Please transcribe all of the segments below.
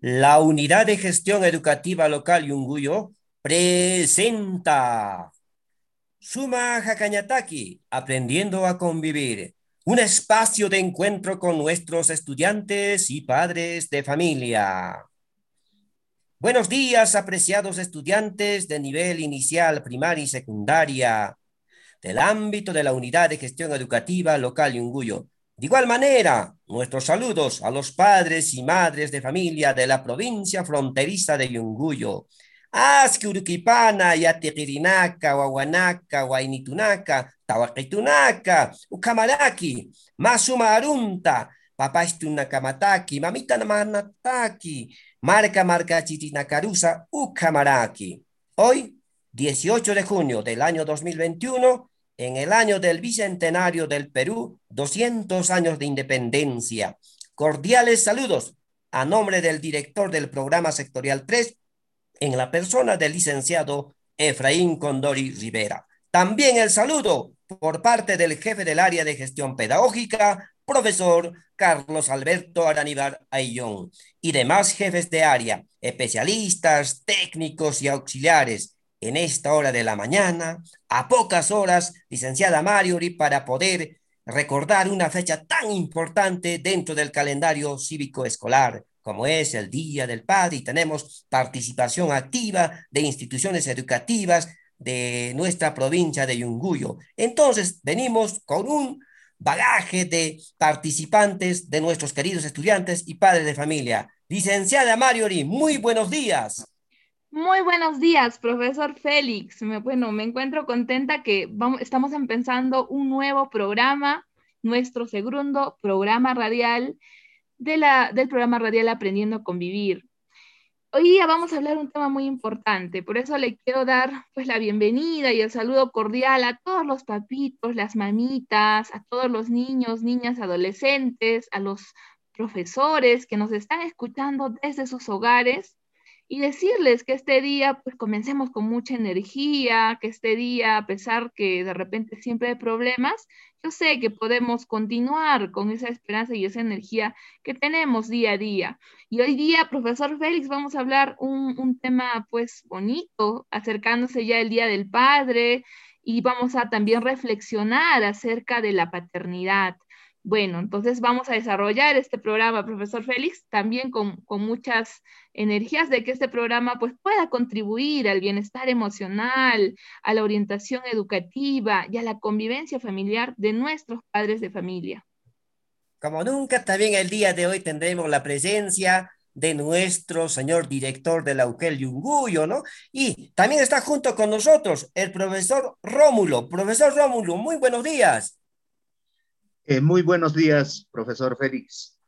La Unidad de Gestión Educativa Local Yunguyo presenta Suma Hakanyataki, Aprendiendo a Convivir, un espacio de encuentro con nuestros estudiantes y padres de familia. Buenos días, apreciados estudiantes de nivel inicial, primaria y secundaria del ámbito de la Unidad de Gestión Educativa Local Yunguyo. De igual manera, nuestros saludos a los padres y madres de familia de la provincia fronteriza de Yunguyo. Aski Uruquipana, Yatequirinaka, Wawanaka, Wainitunaka, Tawakitunaka, Ukamaraki, Masuma Arunta, Papastunakamataki, Mamita Namanataki, Marca Marca Chitinakarusa, Ukamaraki. Hoy, 18 de junio del año 2021, en el año del bicentenario del Perú, 200 años de independencia. Cordiales saludos a nombre del director del programa sectorial 3, en la persona del licenciado Efraín Condori Rivera. También el saludo por parte del jefe del área de gestión pedagógica, profesor Carlos Alberto Araníbar Ayllón, y demás jefes de área, especialistas, técnicos y auxiliares, en esta hora de la mañana, a pocas horas, licenciada Mariori, para poder recordar una fecha tan importante dentro del calendario cívico escolar, como es el Día del Padre, y tenemos participación activa de instituciones educativas de nuestra provincia de Yunguyo. Entonces, venimos con un bagaje de participantes de nuestros queridos estudiantes y padres de familia. Licenciada Mariori, muy buenos días. Muy buenos días, profesor Félix. bueno, me encuentro contenta que vamos, estamos empezando un nuevo programa, nuestro segundo programa radial de la, del programa radial Aprendiendo a Convivir. Hoy día vamos a hablar un tema muy importante, por eso le quiero dar pues la bienvenida y el saludo cordial a todos los papitos, las mamitas, a todos los niños, niñas, adolescentes, a los profesores que nos están escuchando desde sus hogares y decirles que este día pues comencemos con mucha energía, que este día, a pesar que de repente siempre hay problemas, yo sé que podemos continuar con esa esperanza y esa energía que tenemos día a día. Y hoy día, profesor Félix, vamos a hablar un, un tema pues bonito, acercándose ya el Día del Padre y vamos a también reflexionar acerca de la paternidad. Bueno, entonces vamos a desarrollar este programa, profesor Félix, también con, muchas energías de que este programa pues, pueda contribuir al bienestar emocional, a la orientación educativa y a la convivencia familiar de nuestros padres de familia. Como nunca, también el día de hoy tendremos la presencia de nuestro señor director de la UGEL Yunguyo, ¿no? Y también está junto con nosotros el profesor Rómulo. Profesor Rómulo, muy buenos días. Eh, muy buenos días, profesor Félix.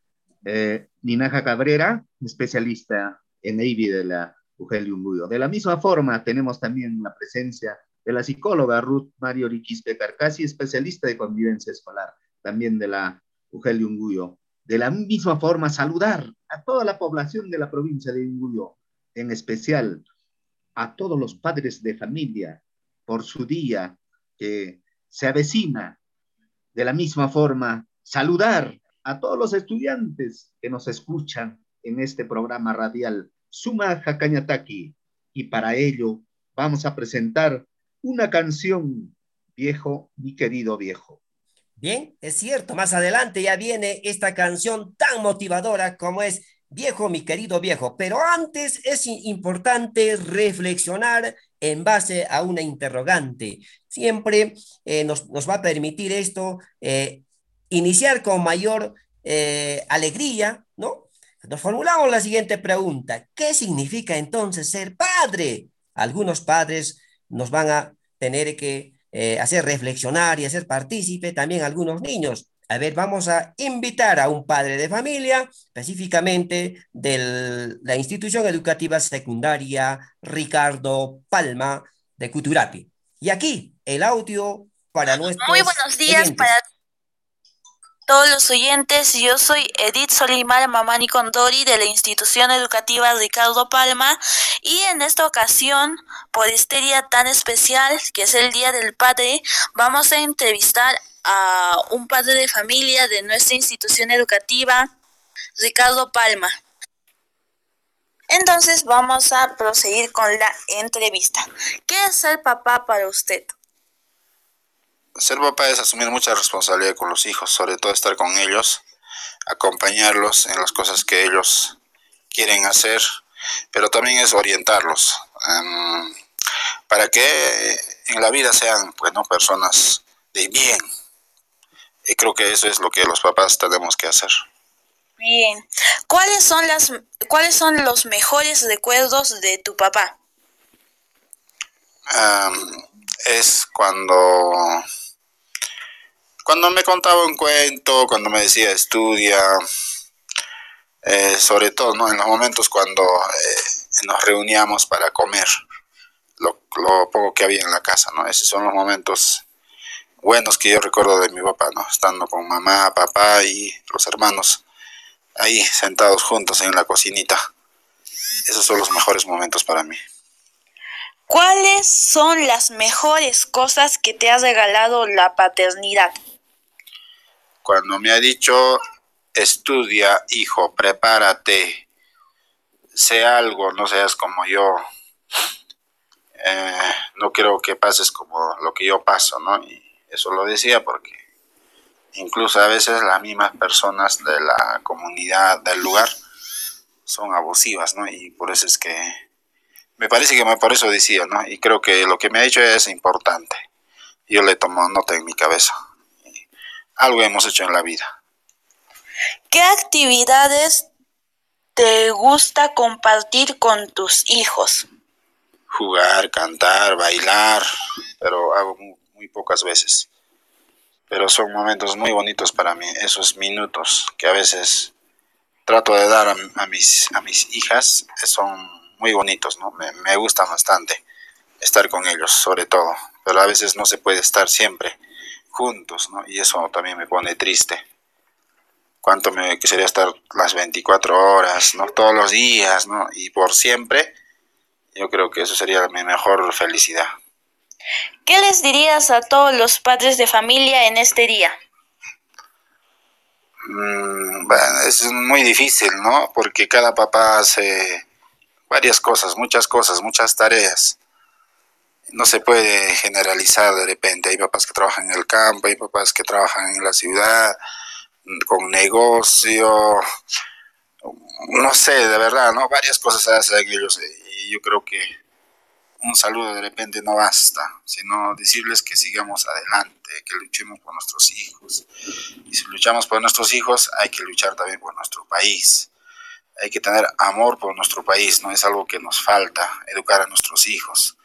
Eh, Ninaja Cabrera, especialista en Navy de la UGEL Yunguyo. De la misma forma, tenemos también la presencia de la psicóloga Ruth Mario Riquispe Carcasi, especialista de convivencia escolar, también de la UGEL Yunguyo. De la misma forma, saludar a toda la población de la provincia de Yunguyo, en especial a todos los padres de familia por su día que se avecina de la misma forma, saludar a todos los estudiantes que nos escuchan en este programa radial Suma Hakanyataki. Y para ello vamos a presentar una canción, Viejo, mi querido viejo. Bien, es cierto, más adelante ya viene esta canción tan motivadora como es Viejo, mi querido viejo, pero antes es importante reflexionar en base a una interrogante. Siempre eh, nos, va a permitir esto eh, iniciar con mayor eh, alegría, ¿no? Nos formulamos la siguiente pregunta. ¿Qué significa entonces ser padre? Algunos padres nos van a tener que hacer reflexionar y hacer partícipe también algunos niños. A ver, vamos a invitar a un padre de familia, específicamente de la institución educativa secundaria Ricardo Palma de Cuturapi. Y aquí el audio para nuestros. Muy buenos días para todos los oyentes. Yo soy Edith Solimar Mamani Condori de la institución educativa Ricardo Palma y en esta ocasión, por este día tan especial que es el Día del Padre, vamos a entrevistar a un padre de familia de nuestra institución educativa, Ricardo Palma. Entonces vamos a proseguir con la entrevista. ¿Qué es ser papá para usted? Ser papá es asumir mucha responsabilidad con los hijos, sobre todo estar con ellos, acompañarlos en las cosas que ellos quieren hacer, pero también es orientarlos em, para que en la vida sean bueno, personas de bien. Y creo que eso es lo que los papás tenemos que hacer. Bien. ¿Cuáles son las cuáles son los mejores recuerdos de tu papá? es cuando cuando me contaba un cuento, cuando me decía estudia, eh, sobre todo ¿no? en los momentos cuando eh, nos reuníamos para comer, lo, lo, poco que había en la casa, ¿no? Esos son los momentos buenos que yo recuerdo de mi papá, ¿no? Estando con mamá, papá y los hermanos ahí sentados juntos en la cocinita. Esos son los mejores momentos para mí. ¿Cuáles son las mejores cosas que te ha regalado la paternidad? Cuando me ha dicho, estudia, hijo, prepárate, sé algo, no seas como yo. Eh, no quiero que pases como lo que yo paso, ¿no? Y eso lo decía porque incluso a veces las mismas personas de la comunidad, del lugar, son abusivas, ¿no? Y por eso es que, me parece que por eso decía, ¿no? Y creo que lo que me ha dicho es importante. Yo le tomo nota en mi cabeza. Algo hemos hecho en la vida. ¿Qué actividades te gusta compartir con tus hijos? Jugar, cantar, bailar, pero hago muy pocas veces pero son momentos muy bonitos para mí, esos minutos que a veces trato de dar a, mis, a mis hijas, son muy bonitos, ¿no? Me, me gustan bastante estar con ellos, sobre todo, pero a veces no se puede estar siempre juntos, ¿no? Y eso también me pone triste. Cuánto me quisiera estar las 24 horas, ¿no? Todos los días, ¿no? Y por siempre, yo creo que eso sería mi mejor felicidad. ¿Qué les dirías a todos los padres de familia en este día? Mm, es muy difícil, ¿no? Porque cada papá hace varias cosas, muchas cosas, muchas tareas. No se puede generalizar de repente. Hay papás que trabajan en el campo, hay papás que trabajan en la ciudad, con negocio, no sé, de verdad, ¿no? Varias cosas hacen ellos y yo creo que un saludo de repente no basta, sino decirles que sigamos adelante, que luchemos por nuestros hijos. Y si luchamos por nuestros hijos, hay que luchar también por nuestro país. Hay que tener amor por nuestro país, no es algo que nos falta, educar a nuestros hijos.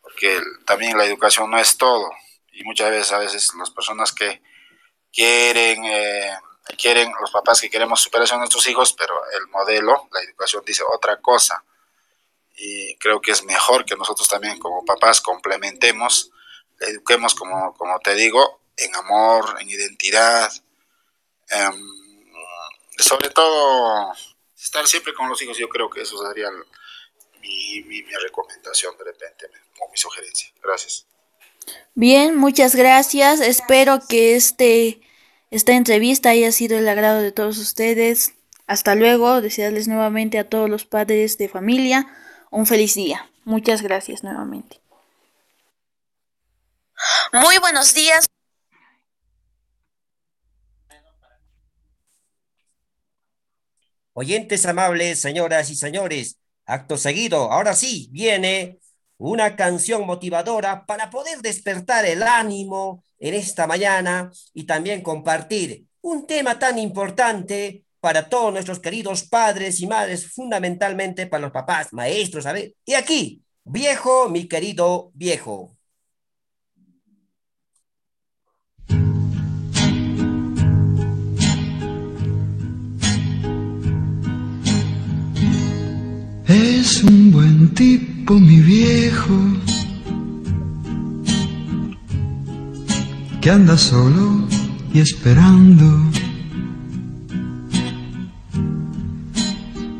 Porque también la educación no es todo. Y muchas veces, a veces las personas que quieren, eh, quieren, los papás que queremos superación a nuestros hijos, pero el modelo, la educación dice otra cosa y creo que es mejor que nosotros también como papás complementemos, eduquemos como, como te digo, en amor, en identidad, em, sobre todo estar siempre con los hijos, yo creo que eso sería mi, mi, mi recomendación de repente o mi sugerencia. Gracias. Bien, muchas gracias. Espero que este, esta entrevista haya sido el agrado de todos ustedes. Hasta luego. Desearles nuevamente a todos los padres de familia un feliz día. Muchas gracias nuevamente. Muy buenos días. Oyentes amables, señoras y señores, acto seguido, ahora sí, viene una canción motivadora para poder despertar el ánimo en esta mañana y también compartir un tema tan importante para todos nuestros queridos padres y madres, fundamentalmente para los papás, maestros, a ver. Y aquí, viejo, mi querido viejo. Es un buen tipo, mi viejo, que anda solo y esperando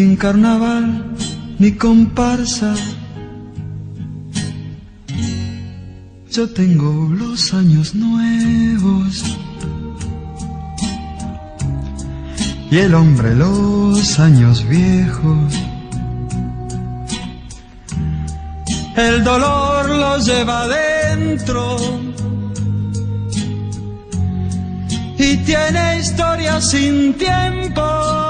sin carnaval ni comparsa. Yo tengo los años nuevos y el hombre los años viejos. el dolor lo lleva dentro y tiene historia sin tiempo.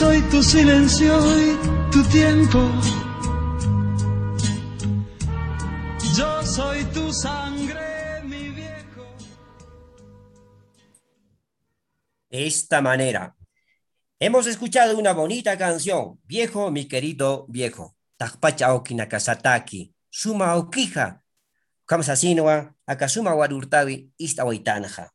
Soy tu silencio y tu tiempo. soy tu sangre, mi viejo. De esta manera, hemos escuchado una bonita canción, Viejo, mi querido viejo. Takpacha Kasataki, Suma Okija, Kamsasinwa, Akasuma Warurtawi, Istawaitanja.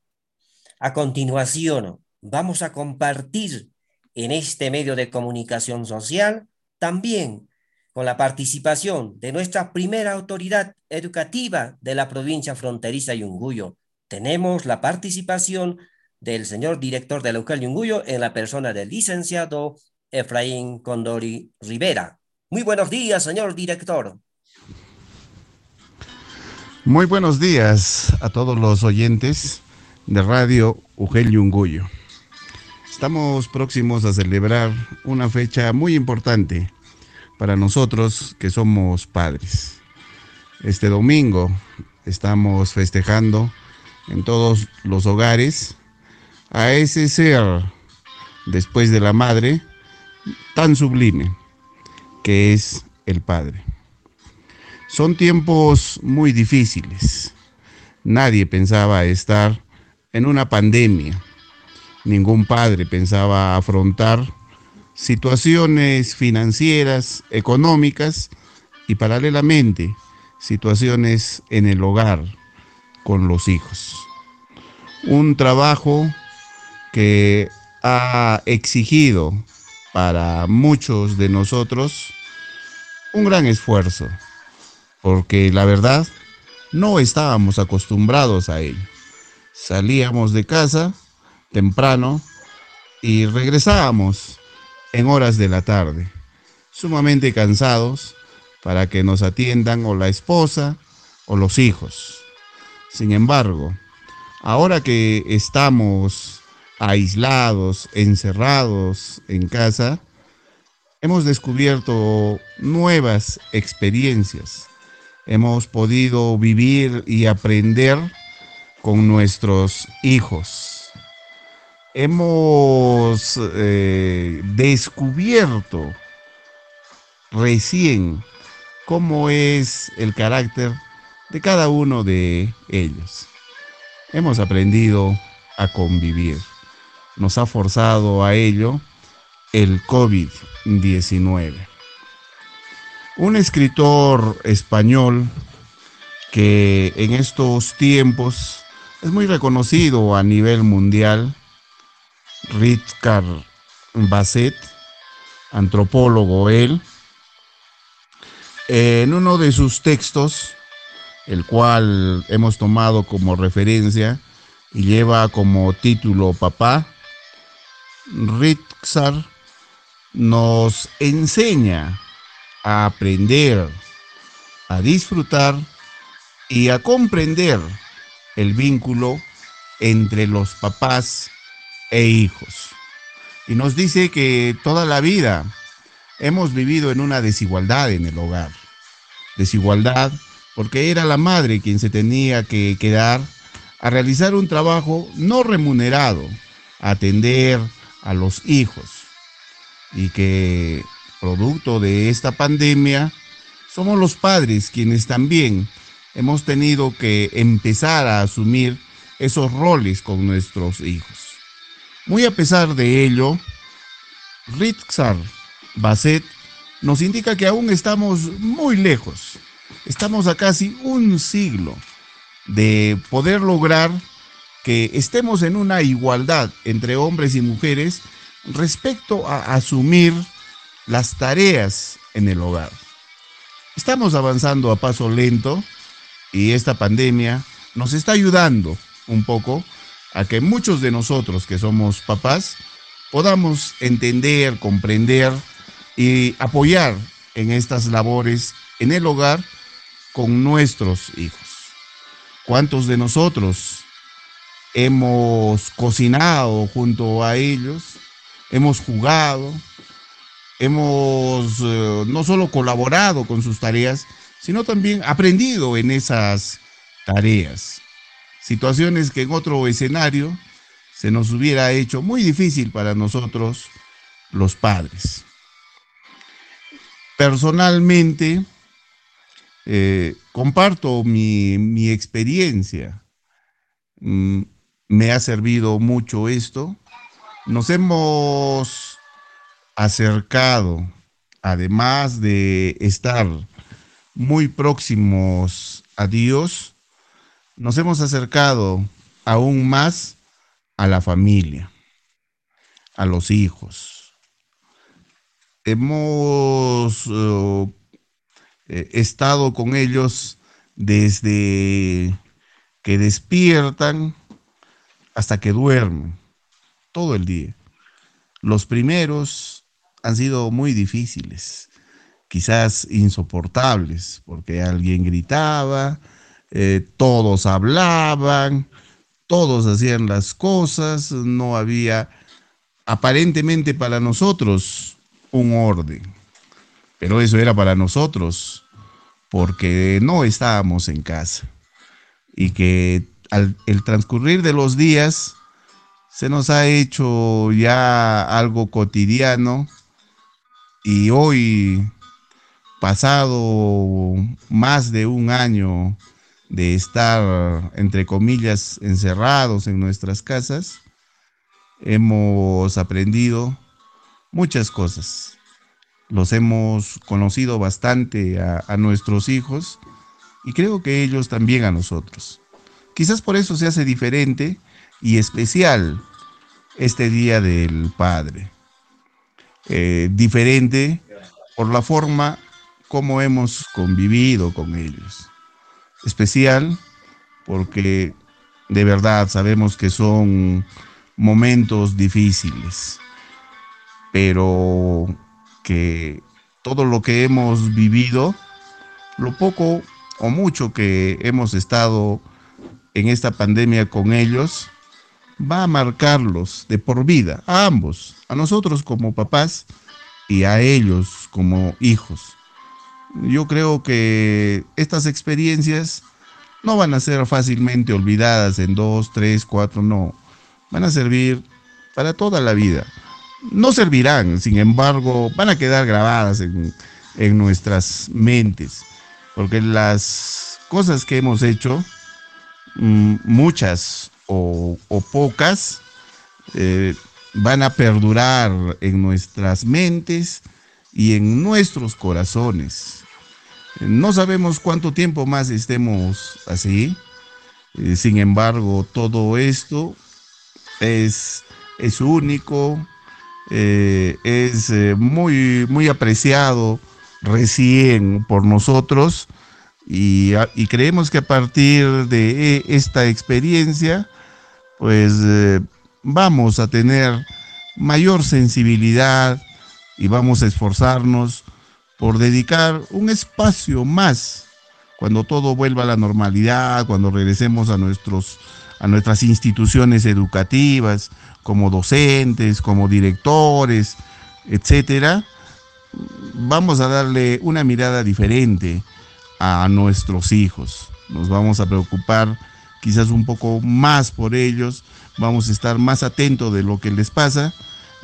A continuación, vamos a compartir en este medio de comunicación social también con la participación de nuestra primera autoridad educativa de la provincia fronteriza Yunguyo. Tenemos la participación del señor director de la UCAL Yunguyo en la persona del licenciado Efraín Condori Rivera. Muy buenos días, señor director. Muy buenos días a todos los oyentes de Radio Ugel Yunguyo. Estamos próximos a celebrar una fecha muy importante para nosotros que somos padres. Este domingo estamos festejando en todos los hogares a ese ser después de la madre tan sublime que es el Padre. Son tiempos muy difíciles. Nadie pensaba estar en una pandemia. Ningún padre pensaba afrontar situaciones financieras, económicas y paralelamente situaciones en el hogar con los hijos. Un trabajo que ha exigido para muchos de nosotros un gran esfuerzo, porque la verdad no estábamos acostumbrados a ello. Salíamos de casa temprano y regresábamos en horas de la tarde, sumamente cansados para que nos atiendan o la esposa o los hijos. Sin embargo, ahora que estamos aislados, encerrados en casa, hemos descubierto nuevas experiencias. Hemos podido vivir y aprender con nuestros hijos hemos eh, descubierto recién cómo es el carácter de cada uno de ellos. Hemos aprendido a convivir. Nos ha forzado a ello el COVID-19. Un escritor español que en estos tiempos es muy reconocido a nivel mundial, Richard Basset, antropólogo él, en uno de sus textos, el cual hemos tomado como referencia y lleva como título Papá, Richard nos enseña a aprender, a disfrutar y a comprender el vínculo entre los papás e hijos. Y nos dice que toda la vida hemos vivido en una desigualdad en el hogar. Desigualdad porque era la madre quien se tenía que quedar a realizar un trabajo no remunerado, a atender a los hijos. Y que producto de esta pandemia, somos los padres quienes también hemos tenido que empezar a asumir esos roles con nuestros hijos. Muy a pesar de ello, Ritzar Basset nos indica que aún estamos muy lejos. Estamos a casi un siglo de poder lograr que estemos en una igualdad entre hombres y mujeres respecto a asumir las tareas en el hogar. Estamos avanzando a paso lento, y esta pandemia nos está ayudando un poco a que muchos de nosotros que somos papás podamos entender, comprender y apoyar en estas labores en el hogar con nuestros hijos. ¿Cuántos de nosotros hemos cocinado junto a ellos? Hemos jugado, hemos eh, no solo colaborado con sus tareas, sino también aprendido en esas tareas. Situaciones que en otro escenario se nos hubiera hecho muy difícil para nosotros los padres. Personalmente, eh, comparto mi, experiencia. Mm, me ha servido mucho esto. Nos hemos acercado, además de estar muy próximos a Dios, nos hemos acercado aún más a la familia, a los hijos. Hemos eh, eh, estado con ellos desde que despiertan hasta que duermen, todo el día. Los primeros han sido muy difíciles quizás insoportables, porque alguien gritaba, eh, todos hablaban, todos hacían las cosas, no había aparentemente para nosotros un orden, pero eso era para nosotros porque no estábamos en casa. Y que al el transcurrir de los días se nos ha hecho ya algo cotidiano. Y hoy pasado más de un año de estar, entre comillas, encerrados en nuestras casas, hemos aprendido muchas cosas. Los hemos conocido bastante a, nuestros hijos y creo que ellos también a nosotros. Quizás por eso se hace diferente y especial este Día del Padre. Eh, diferente por la forma cómo hemos convivido con ellos. Especial porque de verdad sabemos que son momentos difíciles, pero que todo lo que hemos vivido, lo poco o mucho que hemos estado en esta pandemia con ellos, va a marcarlos de por vida, a ambos, a nosotros como papás y a ellos como hijos. Yo creo que estas experiencias no van a ser fácilmente olvidadas en dos, tres, cuatro, no. Van a servir para toda la vida. No servirán, sin embargo, van a quedar grabadas en, en nuestras mentes, porque las cosas que hemos hecho, mm, muchas o, pocas, eh, van a perdurar en nuestras mentes y en nuestros corazones. No sabemos cuánto tiempo más estemos así. Eh, sin embargo, todo esto es, es único, eh, es eh, muy, muy apreciado recién por nosotros y, y, creemos que a partir de esta experiencia, pues vamos a tener mayor sensibilidad y vamos a esforzarnos por dedicar un espacio más cuando todo vuelva a la normalidad, cuando regresemos a, nuestros, a nuestras instituciones educativas, como docentes, como directores, etcétera, vamos a darle una mirada diferente a nuestros hijos. Nos vamos a preocupar quizás un poco más por ellos, vamos a estar más atentos de lo que les pasa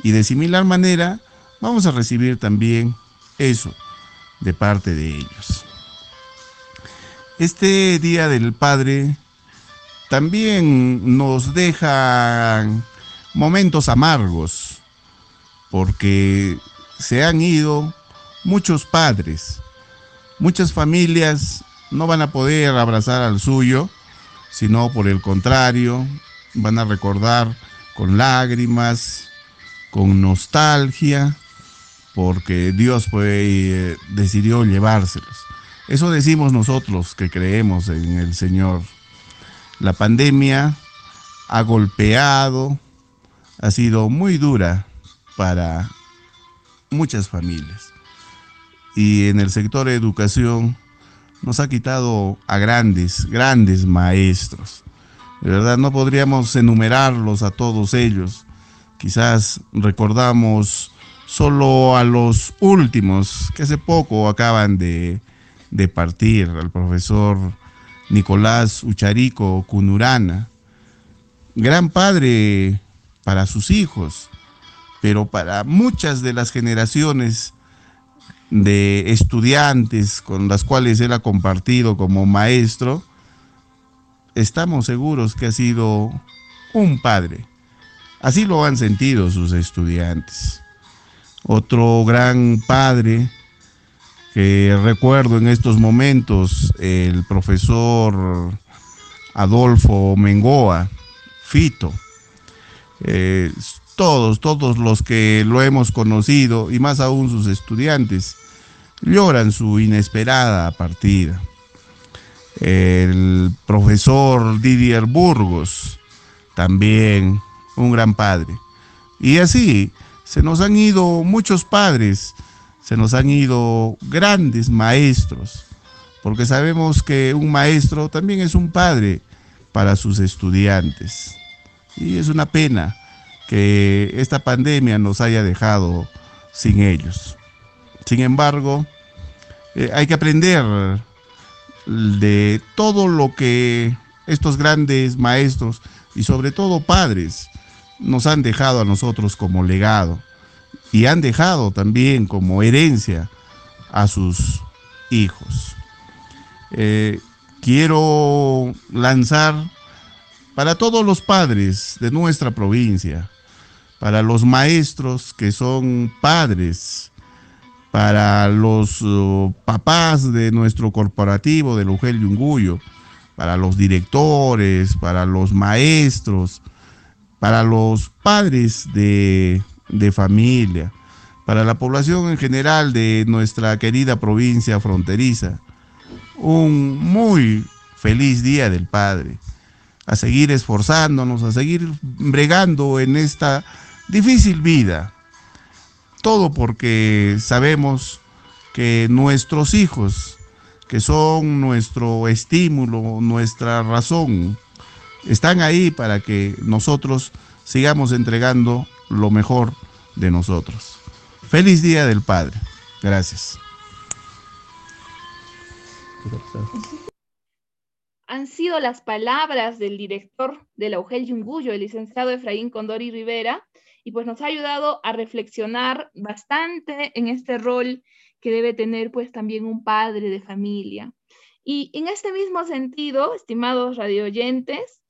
y de similar manera vamos a recibir también eso de parte de ellos. Este Día del Padre también nos deja momentos amargos, porque se han ido muchos padres, muchas familias no van a poder abrazar al suyo, sino por el contrario, van a recordar con lágrimas, con nostalgia, porque Dios eh, decidió llevárselos. Eso decimos nosotros que creemos en el Señor. La pandemia ha golpeado, ha sido muy dura para muchas familias. Y en el sector de educación nos ha quitado a grandes, grandes maestros. De verdad, no podríamos enumerarlos a todos ellos. Quizás recordamos solo a los últimos, que hace poco acaban de, partir, al profesor Nicolás Ucharico Cunurana, gran padre para sus hijos, pero para muchas de las generaciones de estudiantes con las cuales él ha compartido como maestro, estamos seguros que ha sido un padre. Así lo han sentido sus estudiantes. Otro gran padre que recuerdo en estos momentos, el profesor Adolfo Mengoa, Fito. Eh, todos, todos los que lo hemos conocido, y más aún sus estudiantes, lloran su inesperada partida. El profesor Didier Burgos, también un gran padre. Y así, se nos han ido muchos padres, se nos han ido grandes maestros, porque sabemos que un maestro también es un padre para sus estudiantes. Y es una pena que esta pandemia nos haya dejado sin ellos. Sin embargo, eh, hay que aprender de todo lo que estos grandes maestros y sobre todo padres nos han dejado a nosotros como legado y han dejado también como herencia a sus hijos. Eh, quiero lanzar para todos los padres de nuestra provincia, para los maestros que son padres, para los uh, papás de nuestro corporativo de Lugel Yunguyo, para los directores, para los maestros, para los padres de, familia, para la población en general de nuestra querida provincia fronteriza. Un muy feliz Día del Padre. A seguir esforzándonos, a seguir bregando en esta difícil vida. Todo porque sabemos que nuestros hijos, que son nuestro estímulo, nuestra razón, están ahí para que nosotros sigamos entregando lo mejor de nosotros. Feliz Día del Padre. Gracias. Han sido las palabras del director de la UGEL Yunguyo, el licenciado Efraín Condori Rivera, y pues nos ha ayudado a reflexionar bastante en este rol que debe tener pues también un padre de familia. Y en este mismo sentido, estimados radioyentes,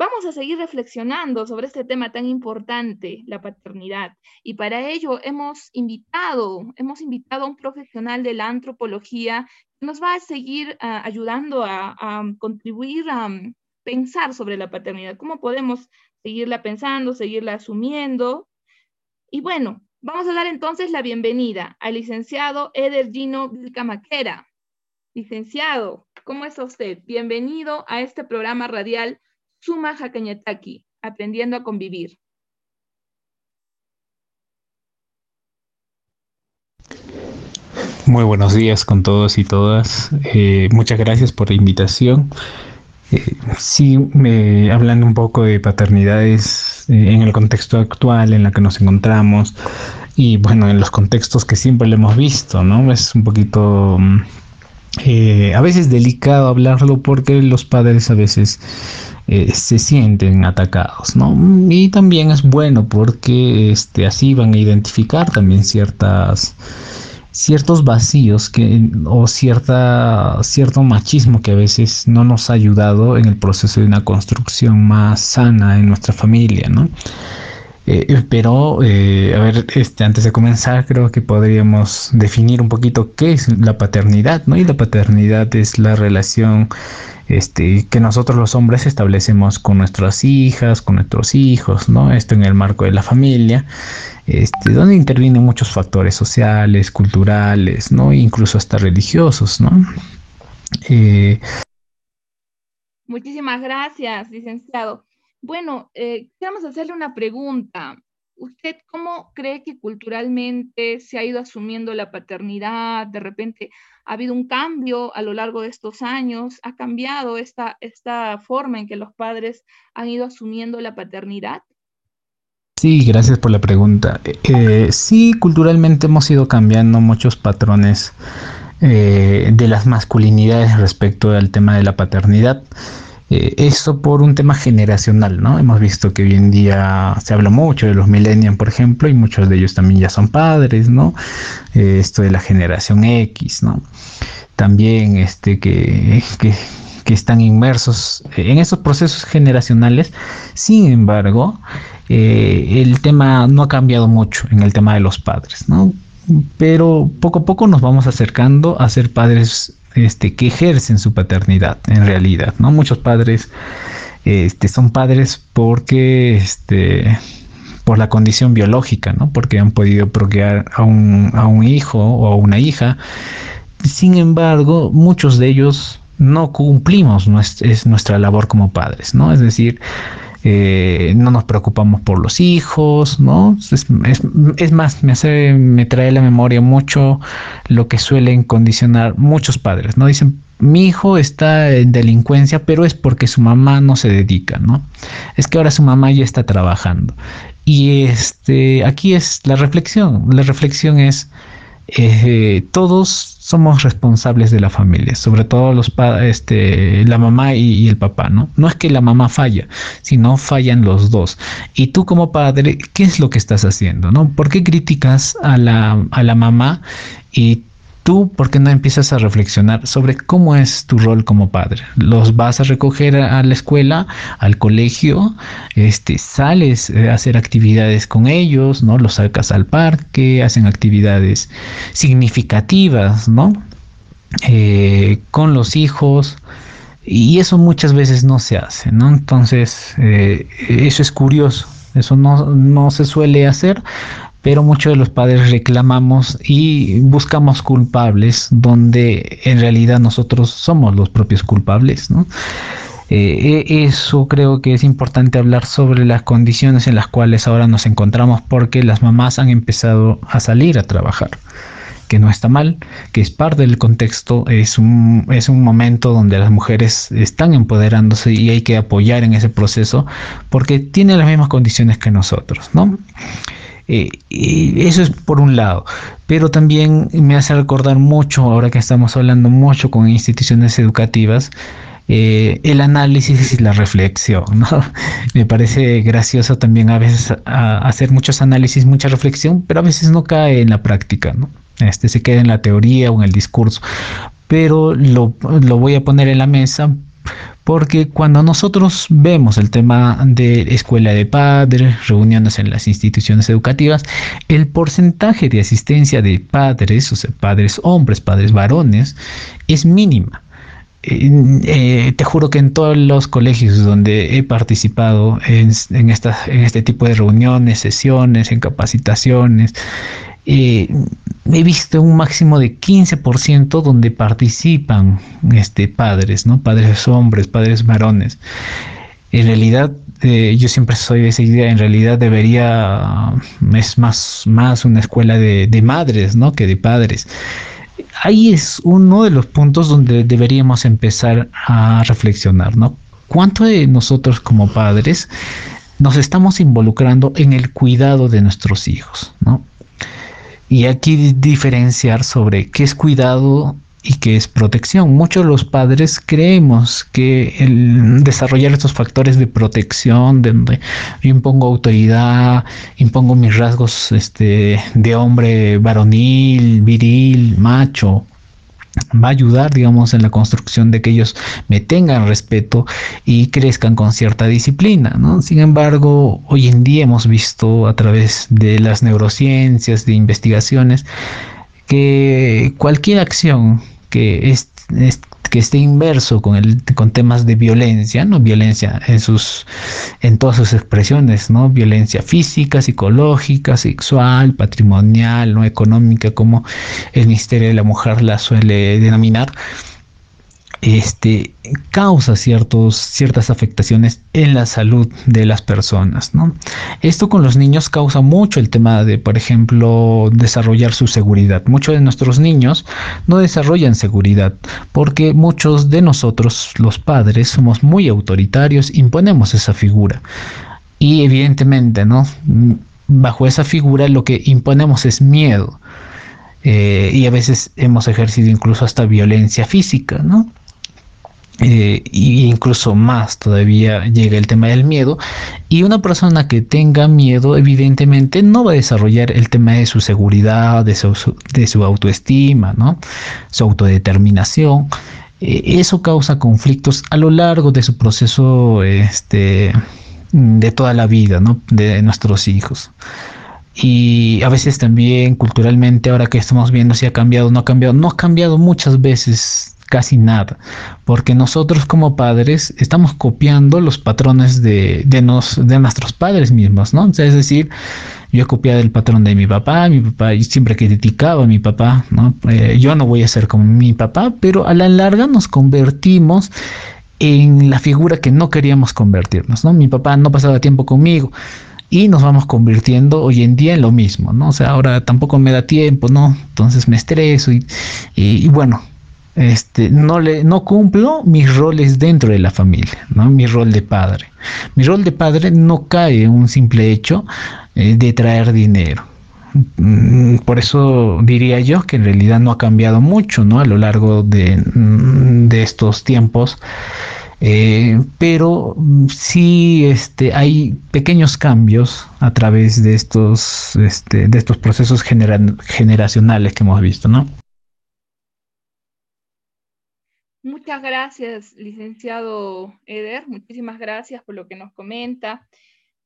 vamos a seguir reflexionando sobre este tema tan importante, la paternidad. Y para ello hemos invitado, hemos invitado a un profesional de la antropología que nos va a seguir ah, ayudando a, contribuir a um, pensar sobre la paternidad, cómo podemos seguirla pensando, seguirla asumiendo. Y bueno, vamos a dar entonces la bienvenida al licenciado Eder Gino Vilcamaquera. Licenciado, ¿cómo está usted? Bienvenido a este programa radial Suma Hakenyataki, Aprendiendo a Convivir. Muy buenos días con todos y todas. Eh, muchas gracias por la invitación. Eh, sí, hablando un poco de paternidades eh, en el contexto actual en la que nos encontramos y bueno, en los contextos que siempre le hemos visto, ¿no? Es un poquito mm, eh, a veces delicado hablarlo porque los padres a veces se sienten atacados, ¿no? Y también es bueno porque este, así van a identificar también ciertas ciertos vacíos que, o cierta, cierto machismo que a veces no nos ha ayudado en el proceso de una construcción más sana en nuestra familia, ¿no? Eh, pero, eh, a ver, este, antes de comenzar, creo que podríamos definir un poquito qué es la paternidad, ¿no? Y la paternidad es la relación este, que nosotros los hombres establecemos con nuestras hijas, con nuestros hijos, ¿no? Esto en el marco de la familia, este, donde intervienen muchos factores sociales, culturales, ¿no? Incluso hasta religiosos, ¿no? Eh, Muchísimas gracias, licenciado. Bueno, eh, queremos hacerle una pregunta. ¿Usted cómo cree que culturalmente se ha ido asumiendo la paternidad? De repente ha habido un cambio a lo largo de estos años, ha cambiado esta, esta forma en que los padres han ido asumiendo la paternidad. Sí, gracias por la pregunta. Eh, sí, culturalmente hemos ido cambiando muchos patrones eh, de las masculinidades respecto al tema de la paternidad. Eh, eso por un tema generacional, ¿no? Hemos visto que hoy en día se habla mucho de los millennials, por ejemplo, y muchos de ellos también ya son padres, ¿no? esto de la generación X, ¿no? También este que, que, que están inmersos en esos procesos generacionales. Sin embargo, eh, el tema no ha cambiado mucho en el tema de los padres, ¿no? Pero poco a poco nos vamos acercando a ser padres este, que ejercen su paternidad en realidad, ¿no? Muchos padres este, son padres porque este, por la condición biológica, ¿no? Porque han podido procrear a un, a un hijo o a una hija. Sin embargo, muchos de ellos no cumplimos es nuestra labor como padres, ¿no? Es decir, eh, no nos preocupamos por los hijos, ¿no? Es, más, me, hace, me trae a la memoria mucho lo que suelen condicionar muchos padres, ¿no? Dicen, mi hijo está en delincuencia, pero es porque su mamá no se dedica, ¿no? Es que ahora su mamá ya está trabajando. Y este, aquí es la reflexión. La reflexión es, eh, todos somos responsables de la familia, sobre todo los este, la mamá y, el papá, ¿no? No es que la mamá falla, sino fallan los dos. Y tú como padre, ¿qué es lo que estás haciendo, no? ¿Por qué criticas a la, a la mamá y tú, ¿por qué no empiezas a reflexionar sobre cómo es tu rol como padre? ¿Los vas a recoger a la escuela, al colegio? Este, ¿Sales a hacer actividades con ellos? ¿no? Los sacas al parque, hacen actividades significativas, ¿no? Eh, con los hijos. Y eso muchas veces no se hace, ¿no? Entonces, eh, eso es curioso. Eso no, no se suele hacer pero muchos de los padres reclamamos y buscamos culpables donde en realidad nosotros somos los propios culpables, ¿no? Eh, e, eso creo que es importante hablar sobre las condiciones en las cuales ahora nos encontramos porque las mamás han empezado a salir a trabajar que no está mal, que es parte del contexto, es un, es un momento donde las mujeres están empoderándose y hay que apoyar en ese proceso porque tienen las mismas condiciones que nosotros, ¿no? Eh, y eso es por un lado, pero también me hace recordar mucho, ahora que estamos hablando mucho con instituciones educativas, eh, el análisis y la reflexión. ¿no? Me parece gracioso también a veces hacer muchos análisis, mucha reflexión, pero a veces no cae en la práctica, ¿no? Este se queda en la teoría o en el discurso. Pero lo, lo voy a poner en la mesa porque cuando nosotros vemos el tema de escuela de padres, reuniones en las instituciones educativas, el porcentaje de asistencia de padres, o sea, padres hombres, padres varones, es mínima. Eh, te juro que en todos los colegios donde he participado en, en, en este tipo de reuniones, sesiones, en capacitaciones, eh, he visto un máximo de 15% donde participan este, padres, ¿no? Padres hombres, padres varones. En realidad, eh, yo siempre soy de esa idea, en realidad debería, es más, más una escuela de, de madres, ¿no? Que de padres. Ahí es uno de los puntos donde deberíamos empezar a reflexionar, ¿no? ¿Cuánto de nosotros como padres nos estamos involucrando en el cuidado de nuestros hijos, ¿no? Y aquí diferenciar sobre qué es cuidado y qué es protección. Muchos de los padres creemos que el desarrollar estos factores de protección, donde yo impongo autoridad, impongo mis rasgos este, de hombre varonil, viril, macho, va a ayudar, digamos, en la construcción de que ellos me tengan respeto y crezcan con cierta disciplina, ¿no? Sin embargo, hoy en día hemos visto a través de las neurociencias, de investigaciones, que cualquier acción que es, que esté inverso con, el, con temas de violencia, ¿no? Violencia en, sus, en todas sus expresiones, ¿no? Violencia física, psicológica, sexual, patrimonial, ¿no? Económica, como el Ministerio de la Mujer la suele denominar este, causa ciertos, ciertas afectaciones en la salud de las personas. ¿no? Esto con los niños causa mucho el tema de, por ejemplo, desarrollar su seguridad. Muchos de nuestros niños no desarrollan seguridad porque muchos de nosotros, los padres, somos muy autoritarios, imponemos esa figura. Y evidentemente, ¿no? Bajo esa figura lo que imponemos es miedo. Eh, y a veces hemos ejercido incluso hasta violencia física, ¿no? Eh, incluso más todavía llega el tema del miedo y una persona que tenga miedo evidentemente no va a desarrollar el tema de su seguridad, de su, de su autoestima, ¿no? su autodeterminación. Eh, eso causa conflictos a lo largo de su proceso este, de toda la vida ¿no? de nuestros hijos. Y a veces también culturalmente, ahora que estamos viendo si ha cambiado o no ha cambiado, no ha cambiado muchas veces casi nada, porque nosotros como padres estamos copiando los patrones de, de, nos, de nuestros padres mismos, ¿no? es decir, yo he copiado el patrón de mi papá, mi papá siempre criticaba a mi papá, ¿no? Eh, yo no voy a ser como mi papá, pero a la larga nos convertimos en la figura que no queríamos convertirnos, ¿no? Mi papá no pasaba tiempo conmigo y nos vamos convirtiendo hoy en día en lo mismo, ¿no? O sea, ahora tampoco me da tiempo, ¿no? Entonces me estreso y, y bueno, este, no, le, no cumplo mis roles dentro de la familia, ¿no? mi rol de padre. Mi rol de padre no cae en un simple hecho eh, de traer dinero. Mm, por eso diría yo que en realidad no ha cambiado mucho ¿no? a lo largo de, mm, de estos tiempos. Eh, pero sí este, hay pequeños cambios a través de estos, este, de estos procesos generacionales que hemos visto, ¿no? Muchas gracias, licenciado Eder. Muchísimas gracias por lo que nos comenta.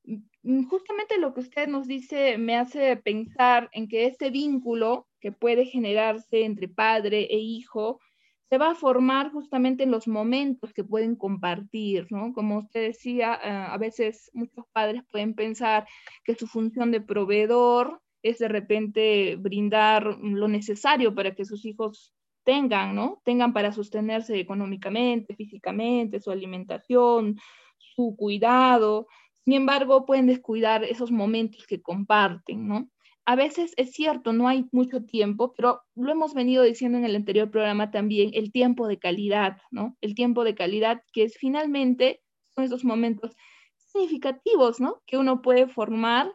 Mm, justamente lo que usted nos dice me hace pensar en que ese vínculo que puede generarse entre padre e hijo se va a formar justamente en los momentos que pueden compartir, ¿no? Como usted decía, eh, a veces muchos padres pueden pensar que su función de proveedor es de repente brindar lo necesario para que sus hijos tengan, ¿no? Tengan para sostenerse económicamente, físicamente, su alimentación, su cuidado. Sin embargo, pueden descuidar esos momentos que comparten, ¿no? A veces es cierto, no hay mucho tiempo, pero lo hemos venido diciendo en el anterior programa también, el tiempo de calidad, ¿no? El tiempo de calidad que es finalmente son esos momentos significativos, ¿no? Que uno puede formar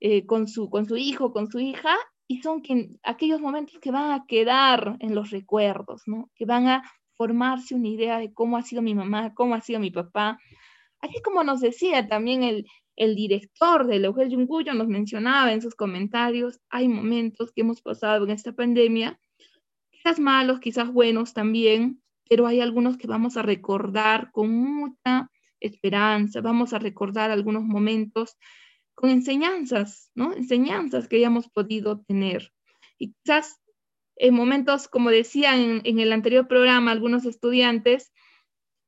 eh, con, su, con su hijo, con su hija, y son aquellos momentos que van a quedar en los recuerdos, ¿no? que van a formarse una idea de cómo ha sido mi mamá, cómo ha sido mi papá. Aquí como nos decía también el, el director del Eugel Yunguyo nos mencionaba en sus comentarios, hay momentos que hemos pasado en esta pandemia, quizás malos, quizás buenos también, pero hay algunos que vamos a recordar con mucha esperanza, vamos a recordar algunos momentos con enseñanzas, ¿no? Enseñanzas que hayamos podido tener. Y quizás en momentos, como decía en, el anterior programa, algunos estudiantes,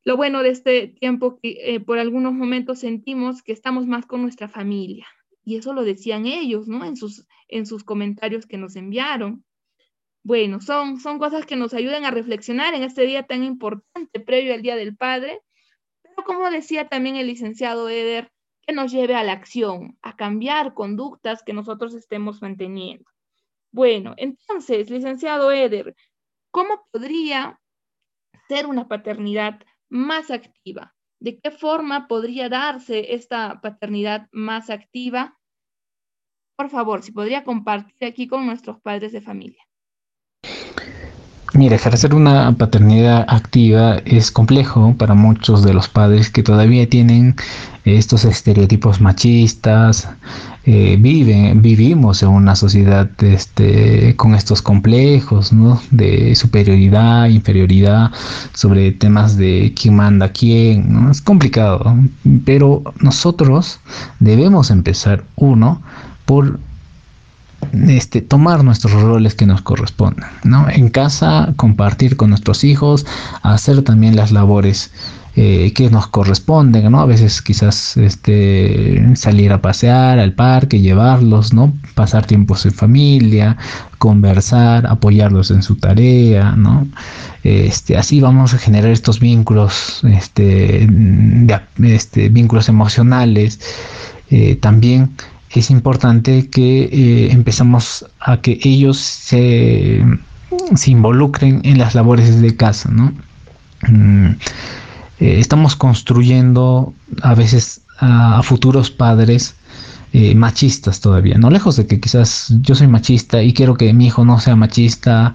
lo bueno de este tiempo que eh, por algunos momentos sentimos que estamos más con nuestra familia. Y eso lo decían ellos, ¿no? En sus, en sus comentarios que nos enviaron. Bueno, son, son cosas que nos ayudan a reflexionar en este día tan importante, previo al Día del Padre. Pero como decía también el licenciado Eder, que nos lleve a la acción, a cambiar conductas que nosotros estemos manteniendo. Bueno, entonces, licenciado Eder, ¿cómo podría ser una paternidad más activa? ¿De qué forma podría darse esta paternidad más activa? Por favor, si podría compartir aquí con nuestros padres de familia. Mira, ejercer una paternidad activa es complejo para muchos de los padres que todavía tienen estos estereotipos machistas. Eh, vivimos en una sociedad este, con estos complejos de superioridad, inferioridad sobre temas de quién manda quién. ¿no? Es complicado, pero nosotros debemos empezar, uno, por este, tomar nuestros roles que nos correspondan, ¿no? En casa, compartir con nuestros hijos, hacer también las labores eh, que nos corresponden, ¿no? A veces quizás este, salir a pasear al parque, llevarlos, ¿no? Pasar tiempos en familia, conversar, apoyarlos en su tarea, ¿no? Este, así vamos a generar estos vínculos, este, este vínculos emocionales, eh, también es importante que eh, empezamos a que ellos se, involucren en las labores de casa, ¿no? Mm, eh, estamos construyendo a veces a, futuros padres eh, machistas todavía, no lejos de que quizás yo soy machista y quiero que mi hijo no sea machista,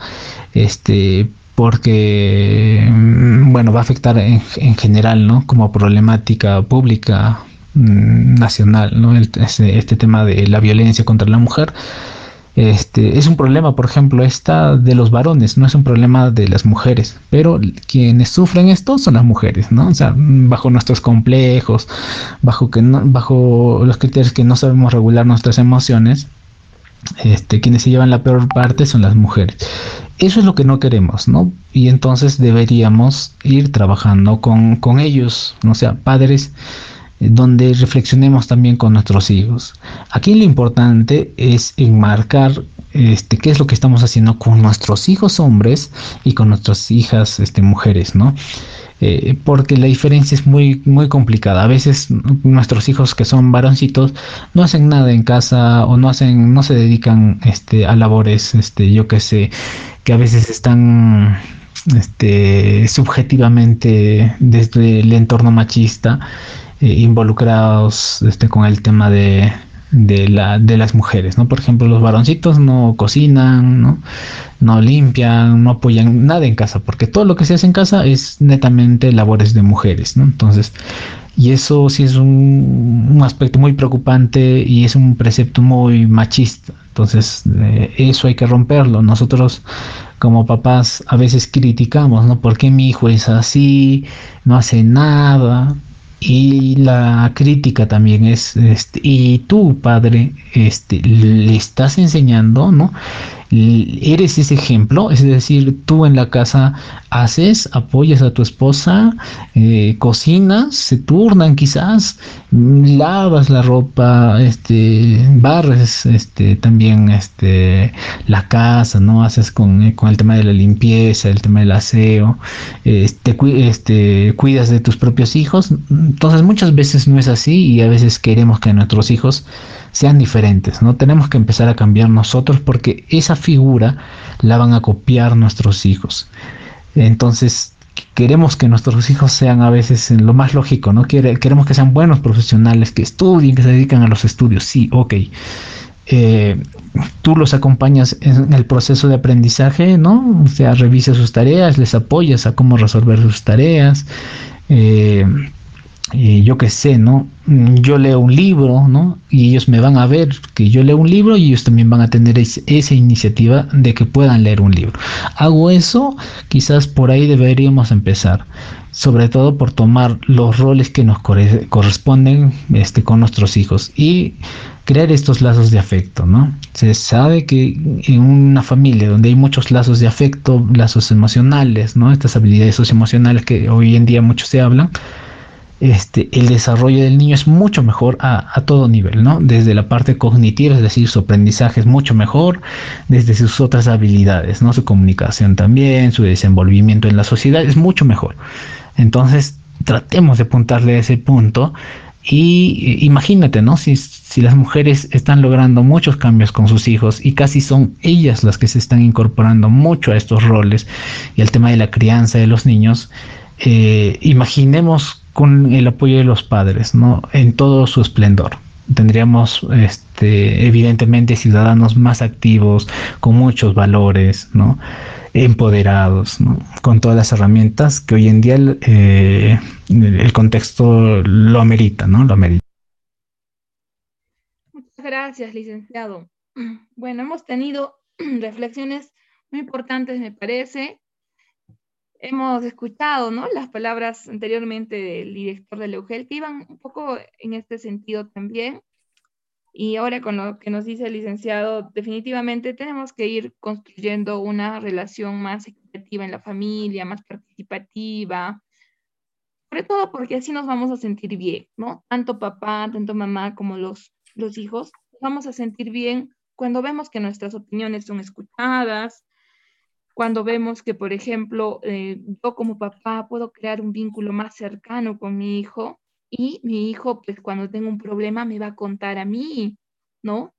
este, porque, mm, bueno, va a afectar en, en general, ¿no? Como problemática pública nacional, ¿no? este, tema de la violencia contra la mujer. Este, es un problema, por ejemplo, esta de los varones, no es un problema de las mujeres, pero quienes sufren esto son las mujeres, ¿no? O sea, bajo nuestros complejos, bajo, que bajo los criterios que no sabemos regular nuestras emociones, este, quienes se llevan la peor parte son las mujeres. Eso es lo que no queremos, ¿no? Y entonces deberíamos ir trabajando con, con ellos, o sea, padres donde reflexionemos también con nuestros hijos. Aquí lo importante es enmarcar este, qué es lo que estamos haciendo con nuestros hijos hombres y con nuestras hijas este, mujeres, ¿no? Eh, porque la diferencia es muy, muy complicada. A veces nuestros hijos que son varoncitos no hacen nada en casa o no hacen, no se dedican este, a labores, este, yo que sé, que a veces están este, subjetivamente desde el entorno machista eh, involucrados este, con el tema de, de, la, de las mujeres, ¿no? Por ejemplo, los varoncitos no cocinan, ¿no? limpian, no apoyan nada en casa, porque todo lo que se hace en casa es netamente labores de mujeres. Entonces, y eso sí es un, un aspecto muy preocupante y es un precepto muy machista. Entonces, eh, eso hay que romperlo. Nosotros como papás a veces criticamos, ¿no? ¿Por qué mi hijo es así? No hace nada. Y la crítica también es, este, y tú, padre, este, le estás enseñando, ¿no? Eres ese ejemplo, es decir, tú en la casa haces, apoyas a tu esposa, eh, cocinas, se turnan quizás, lavas la ropa, este, barres este, también este, la casa, ¿no? Haces con, eh, el tema de la limpieza, el tema del aseo, este, este, cuidas de tus propios hijos. Entonces muchas veces no es así y a veces queremos que nuestros hijos sean diferentes, ¿no? Tenemos que empezar a cambiar nosotros porque esa figura la van a copiar nuestros hijos. Entonces, queremos que nuestros hijos sean a veces lo más lógico, ¿no? Queremos que sean buenos profesionales, que estudien, que se dedican a los estudios, sí, ok. eh, tú los acompañas en el proceso de aprendizaje, ¿no? O sea, revisas sus tareas, les apoyas a cómo resolver sus tareas. Eh, y yo qué sé, ¿no? Yo leo un libro, ¿no? Y ellos me van a ver que yo leo un libro y ellos también van a tener esa iniciativa de que puedan leer un libro. Hago eso, quizás por ahí deberíamos empezar, sobre todo por tomar los roles que nos corresponden este, con nuestros hijos y crear estos lazos de afecto, ¿no? Se sabe que en una familia donde hay muchos lazos de afecto, lazos emocionales, ¿no? Estas habilidades socioemocionales que hoy en día muchos se hablan, este, el desarrollo del niño es mucho mejor a, todo nivel, ¿no? Desde la parte cognitiva, es decir, su aprendizaje es mucho mejor, desde sus otras habilidades, ¿no? Su comunicación también, su desenvolvimiento en la sociedad es mucho mejor. Entonces, tratemos de apuntarle a ese punto y imagínate, ¿no? Si, si las mujeres están logrando muchos cambios con sus hijos y casi son ellas las que se están incorporando mucho a estos roles y al tema de la crianza de los niños, eh, imaginemos con el apoyo de los padres, ¿no? En todo su esplendor. Tendríamos, este, evidentemente, ciudadanos más activos, con muchos valores, ¿no? Empoderados, ¿no? Con todas las herramientas que hoy en día eh, el contexto lo amerita, ¿no? Lo amerita. Muchas gracias, licenciado. Bueno, hemos tenido reflexiones muy importantes, me parece, hemos escuchado, ¿no? Las palabras anteriormente del director de Leugel que iban un poco en este sentido también. Y ahora con lo que nos dice el licenciado, definitivamente tenemos que ir construyendo una relación más equitativa en la familia, más participativa, sobre todo porque así nos vamos a sentir bien, ¿no? Tanto papá, tanto mamá como los, los hijos, nos vamos a sentir bien cuando vemos que nuestras opiniones son escuchadas, cuando vemos que, por ejemplo, eh, yo como papá puedo crear un vínculo más cercano con mi hijo y mi hijo, pues cuando tengo un problema, me va a contar a mí, ¿no?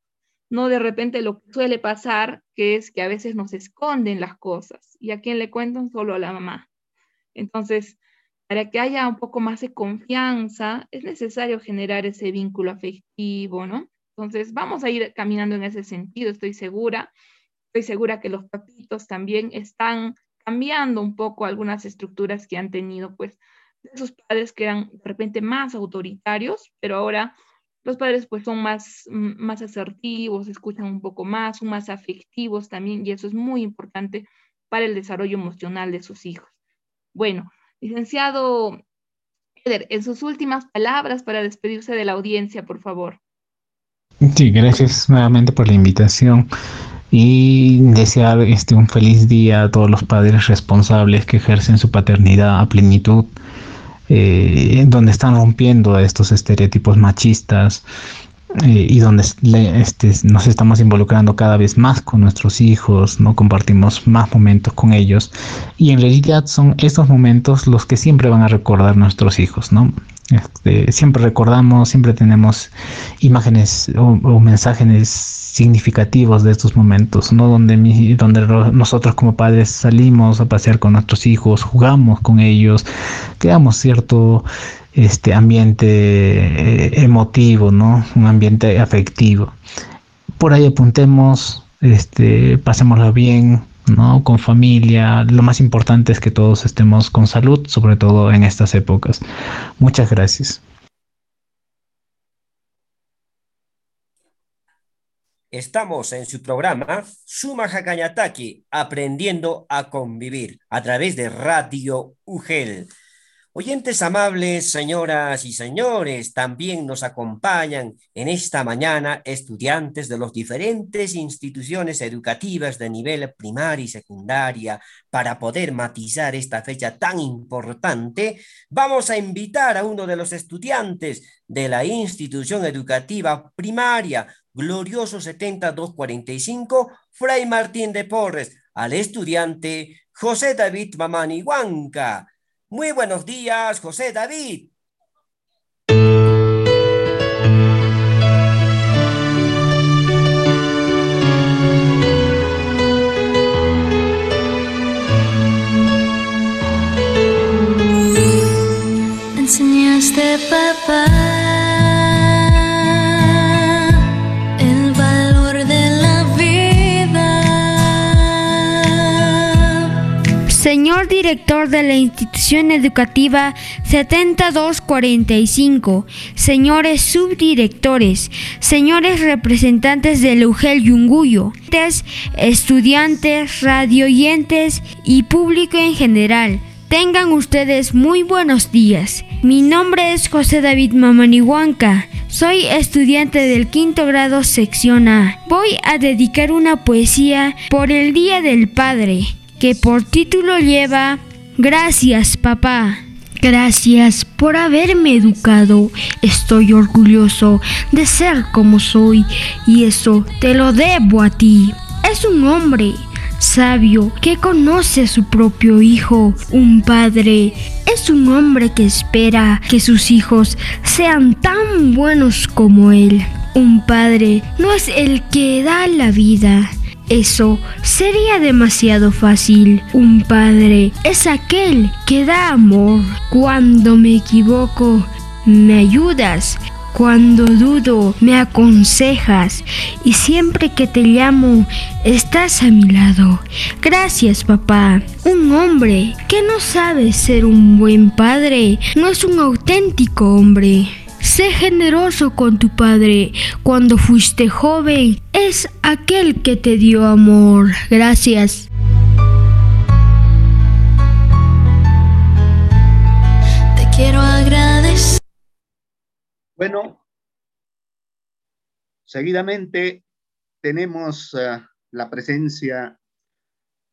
No de repente lo que suele pasar, que es que a veces nos esconden las cosas y a quien le cuentan solo a la mamá. Entonces, para que haya un poco más de confianza, es necesario generar ese vínculo afectivo, ¿no? Entonces, vamos a ir caminando en ese sentido, estoy segura estoy segura que los papitos también están cambiando un poco algunas estructuras que han tenido, pues, de esos padres que eran de repente más autoritarios, pero ahora los padres pues son más, mm, más asertivos, escuchan un poco más, son más afectivos también, y eso es muy importante para el desarrollo emocional de sus hijos. Bueno, licenciado Eder, en sus últimas palabras para despedirse de la audiencia, por favor. Sí, gracias nuevamente por la invitación y desear este, un feliz día a todos los padres responsables que ejercen su paternidad a plenitud, eh, donde están rompiendo estos estereotipos machistas eh, y donde este, nos estamos involucrando cada vez más con nuestros hijos, no compartimos más momentos con ellos y en realidad son estos momentos los que siempre van a recordar nuestros hijos, ¿no? Este, siempre recordamos, siempre tenemos imágenes o, mensajes significativos de estos momentos, ¿no? Donde, donde nosotros como padres salimos a pasear con nuestros hijos, jugamos con ellos, creamos cierto este ambiente eh, emotivo, ¿no? Un ambiente afectivo. Por ahí apuntemos, este, pasémoslo bien, ¿no? Con familia. Lo más importante es que todos estemos con salud, sobre todo en estas épocas. Muchas gracias. Estamos en su programa Suma Hakanyataki, aprendiendo a convivir a través de Radio UGEL. Oyentes amables, señoras y señores, también nos acompañan en esta mañana estudiantes de las diferentes instituciones educativas de nivel primaria y secundaria. Para poder matizar esta fecha tan importante, vamos a invitar a uno de los estudiantes de la institución educativa primaria, Glorioso 7245, Fray Martín de Porres, al estudiante José David Mamani Huanca muy buenos días, José David. Enseñaste papá señor director de la institución educativa 7245, señores subdirectores, señores representantes del UGEL Yunguyo, estudiantes, radioyentes y público en general. Tengan ustedes muy buenos días. Mi nombre es José David Mamanihuanca. Soy estudiante del quinto grado sección A. Voy a dedicar una poesía por el Día del Padre, que por título lleva Gracias, papá. Gracias por haberme educado. Estoy orgulloso de ser como soy y eso te lo debo a ti. Es un hombre sabio que conoce a su propio hijo. Un padre es un hombre que espera que sus hijos sean tan buenos como él. Un padre no es el que da la vida. Eso sería demasiado fácil. Un padre es aquel que da amor. Cuando me equivoco, me ayudas cuando dudo, me aconsejas y siempre que te llamo, estás a mi lado. Gracias, papá. Un hombre que no sabe ser un buen padre no es un auténtico hombre. Sé generoso con tu padre. Cuando fuiste joven, es aquel que te dio amor. Gracias. Te quiero agradecer. Bueno, seguidamente tenemos uh, la presencia,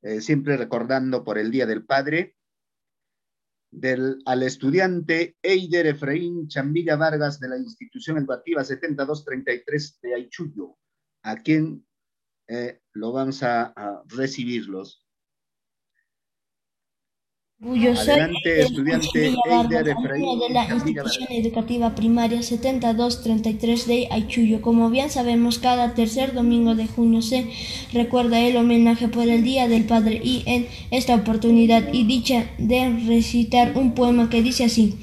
eh, siempre recordando por el Día del Padre, del, al estudiante Eider Efraín Chambilla Vargas de la institución educativa 7233 de Aichuyo, a quien eh, lo vamos a recibirlos. Adelante, estudiante Eider Efraín. de la institución educativa primaria 7233 de Aichuyo. Como bien sabemos, cada tercer domingo de junio se recuerda el homenaje por el Día del Padre y en esta oportunidad y dicha de recitar un poema que dice así.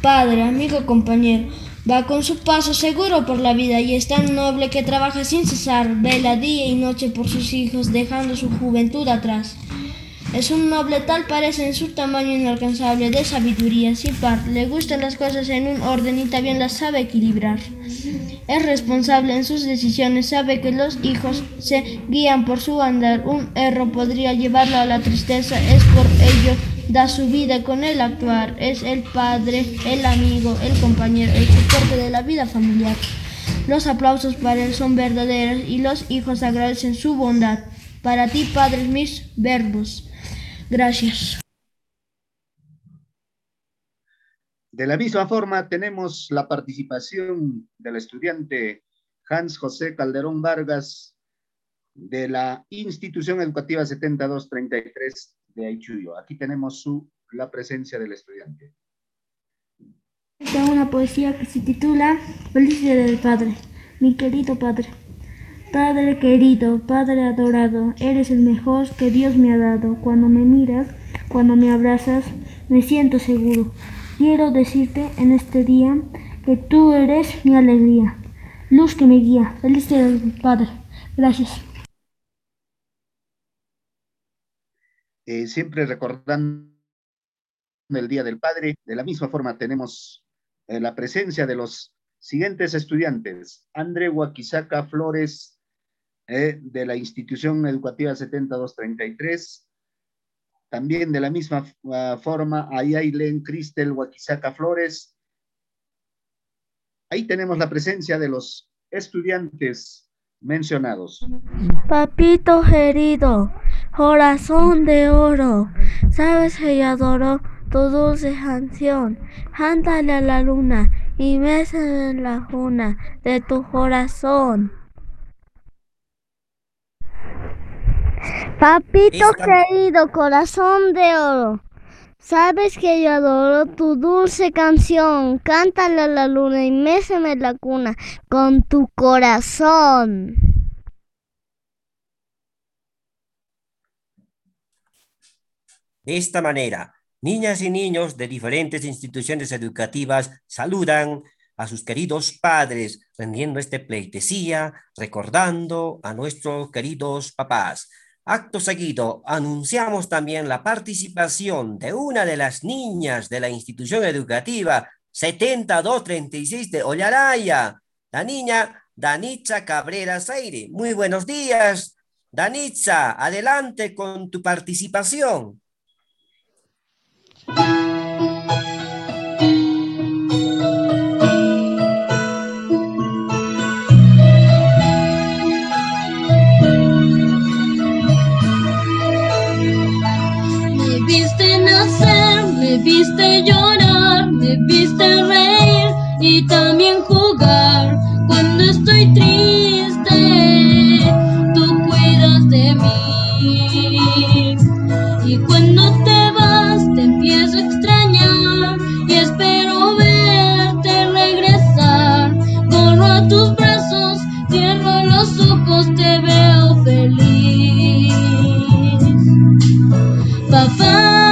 Padre, amigo, compañero, va con su paso seguro por la vida y es tan noble que trabaja sin cesar, vela día y noche por sus hijos, dejando su juventud atrás. Es un noble tal parece en su tamaño inalcanzable de sabiduría, sin par, le gustan las cosas en un orden y también las sabe equilibrar. Es responsable en sus decisiones, sabe que los hijos se guían por su andar, un error podría llevarlo a la tristeza, es por ello da su vida con el actuar, es el padre, el amigo, el compañero, el soporte de la vida familiar. Los aplausos para él son verdaderos y los hijos agradecen su bondad. Para ti, padres, mis verbos. Gracias. De la misma forma, tenemos la participación del estudiante Hans José Calderón Vargas de la institución educativa 7233 de Aichuyo. Aquí tenemos su, la presencia del estudiante. Tengo una poesía que se titula Feliz Día del Padre. Mi querido Padre. Padre querido, Padre adorado, eres el mejor que Dios me ha dado. Cuando me miras, cuando me abrazas, me siento seguro. Quiero decirte en este día que tú eres mi alegría, luz que me guía. Feliz día, Padre. Gracias. Eh, siempre recordando el Día del Padre, de la misma forma tenemos eh, la presencia de los siguientes estudiantes. André Huaquizaca Flores eh, de la institución educativa 7233. También de la misma uh, forma, Ayailen Cristel Huaquizaca Flores. Ahí tenemos la presencia de los estudiantes mencionados. Papito querido, corazón de oro, sabes que yo adoro tu dulce canción. Cántale a la luna y besa en la cuna de tu corazón. Papito Esta- querido, corazón de oro, sabes que yo adoro tu dulce canción. Cántale a la luna y méseme la cuna con tu corazón. De esta manera, niñas y niños de diferentes instituciones educativas saludan a sus queridos padres, rendiendo este pleitesía, recordando a nuestros queridos papás. Acto seguido, anunciamos también la participación de una de las niñas de la institución educativa 7236 de Ollaraya, la niña Danitza Cabrera Zaire. Muy buenos días, Danitza, adelante con tu participación. Viste llorar, me viste reír y también jugar. Cuando estoy triste, tú cuidas de mí. Y cuando te vas, te empiezo a extrañar y espero verte regresar. Corro a tus brazos, cierro los ojos, te veo feliz. Papá.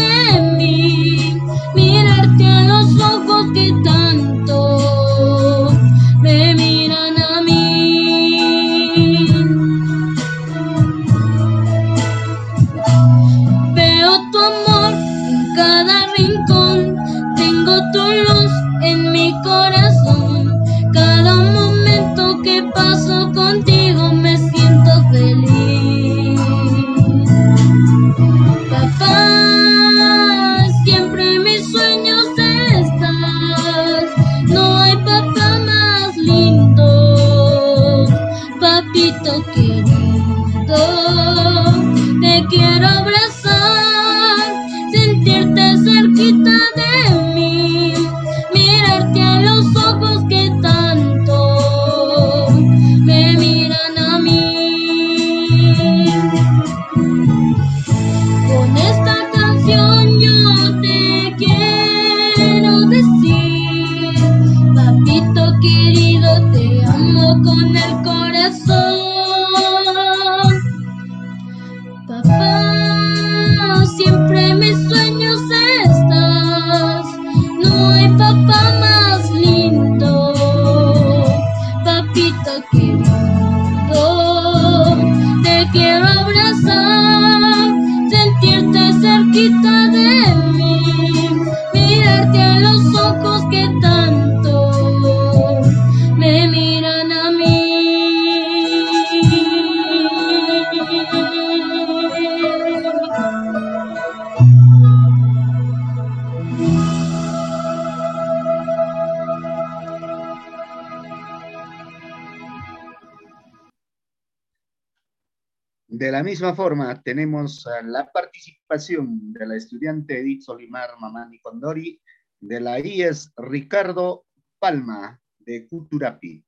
tenemos la participación de la estudiante Edith Solimar Mamani Condori, de la IES Ricardo Palma, de Cuturapi.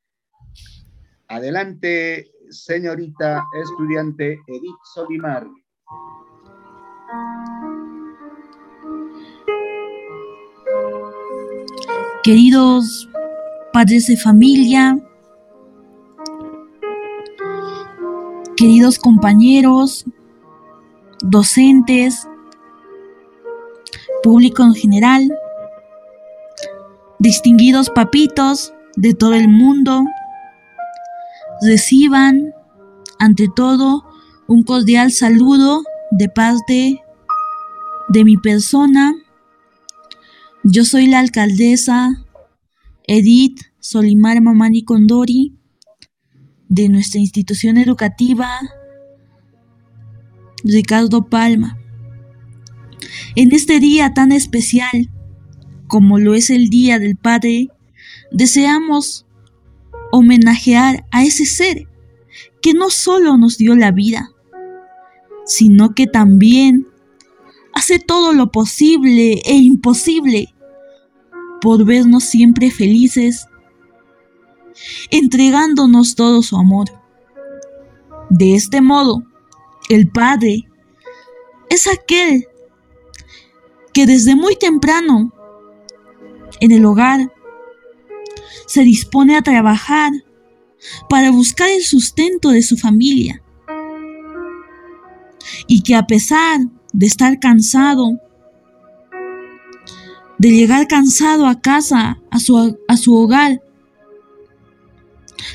Adelante, señorita estudiante Edith Solimar. Queridos padres de familia, queridos compañeros, docentes, público en general, distinguidos papitos de todo el mundo, reciban ante todo un cordial saludo de parte de mi persona. Yo soy la alcaldesa Edith Solimar Mamani Condori de nuestra institución educativa Ricardo Palma. En este día tan especial como lo es el Día del Padre, deseamos homenajear a ese ser que no solo nos dio la vida, sino que también hace todo lo posible e imposible por vernos siempre felices entregándonos todo su amor. De este modo, el Padre es aquel que desde muy temprano en el hogar se dispone a trabajar para buscar el sustento de su familia. Y que a pesar de estar cansado, de llegar cansado a casa, a su, a su hogar,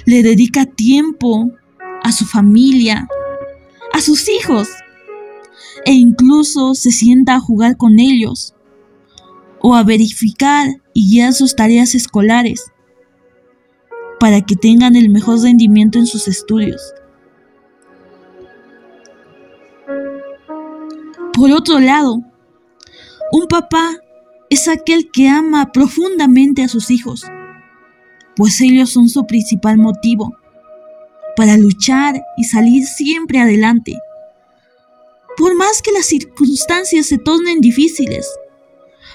le dedica tiempo a su familia, a sus hijos, e incluso se sienta a jugar con ellos o a verificar y guiar sus tareas escolares para que tengan el mejor rendimiento en sus estudios. Por otro lado, un papá es aquel que ama profundamente a sus hijos, pues ellos son su principal motivo para luchar y salir siempre adelante. Por más que las circunstancias se tornen difíciles,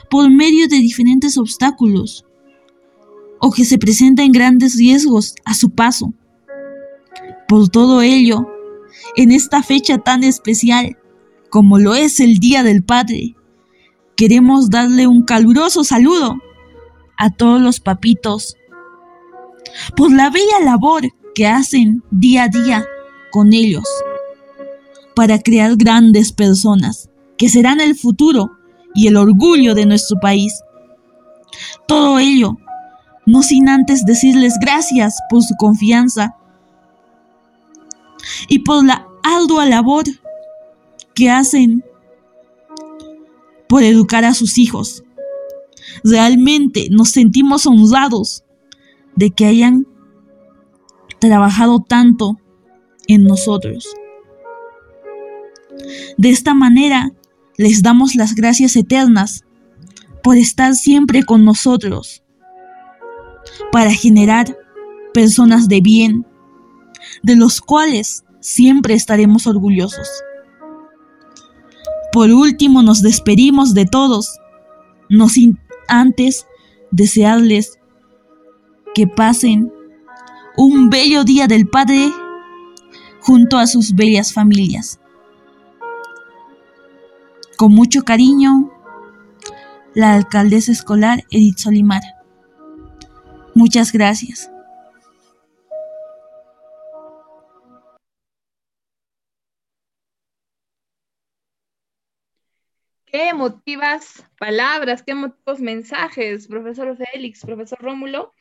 por medio de diferentes obstáculos, o que se presenten grandes riesgos a su paso. Por todo ello, en esta fecha tan especial, como lo es el Día del Padre, queremos darle un caluroso saludo a todos los papitos por la bella labor que hacen día a día con ellos para crear grandes personas que serán el futuro y el orgullo de nuestro país. Todo ello no sin antes decirles gracias por su confianza y por la ardua labor que hacen por educar a sus hijos. Realmente nos sentimos honrados de que hayan trabajado tanto en nosotros. De esta manera, les damos las gracias eternas por estar siempre con nosotros para generar personas de bien, de los cuales siempre estaremos orgullosos. Por último, nos despedimos de todos, no sin antes desearles que pasen un bello día del Padre junto a sus bellas familias. Con mucho cariño, la alcaldesa escolar Edith Solimar. Muchas gracias. Qué emotivas palabras, qué emotivos mensajes, profesor Félix, profesor Rómulo.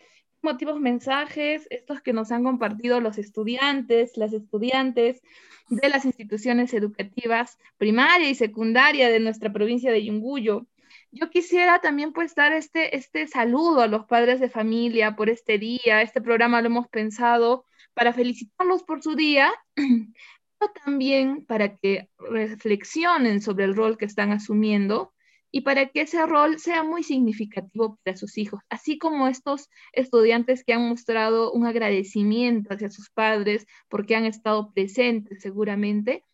Qué emotivos mensajes estos que nos han compartido los estudiantes, las estudiantes de las instituciones educativas primaria y secundaria de nuestra provincia de Yunguyo. Yo quisiera también pues dar este, este saludo a los padres de familia por este día. Este programa lo hemos pensado para felicitarlos por su día, pero también para que reflexionen sobre el rol que están asumiendo y para que ese rol sea muy significativo para sus hijos, así como estos estudiantes que han mostrado un agradecimiento hacia sus padres porque han estado presentes seguramente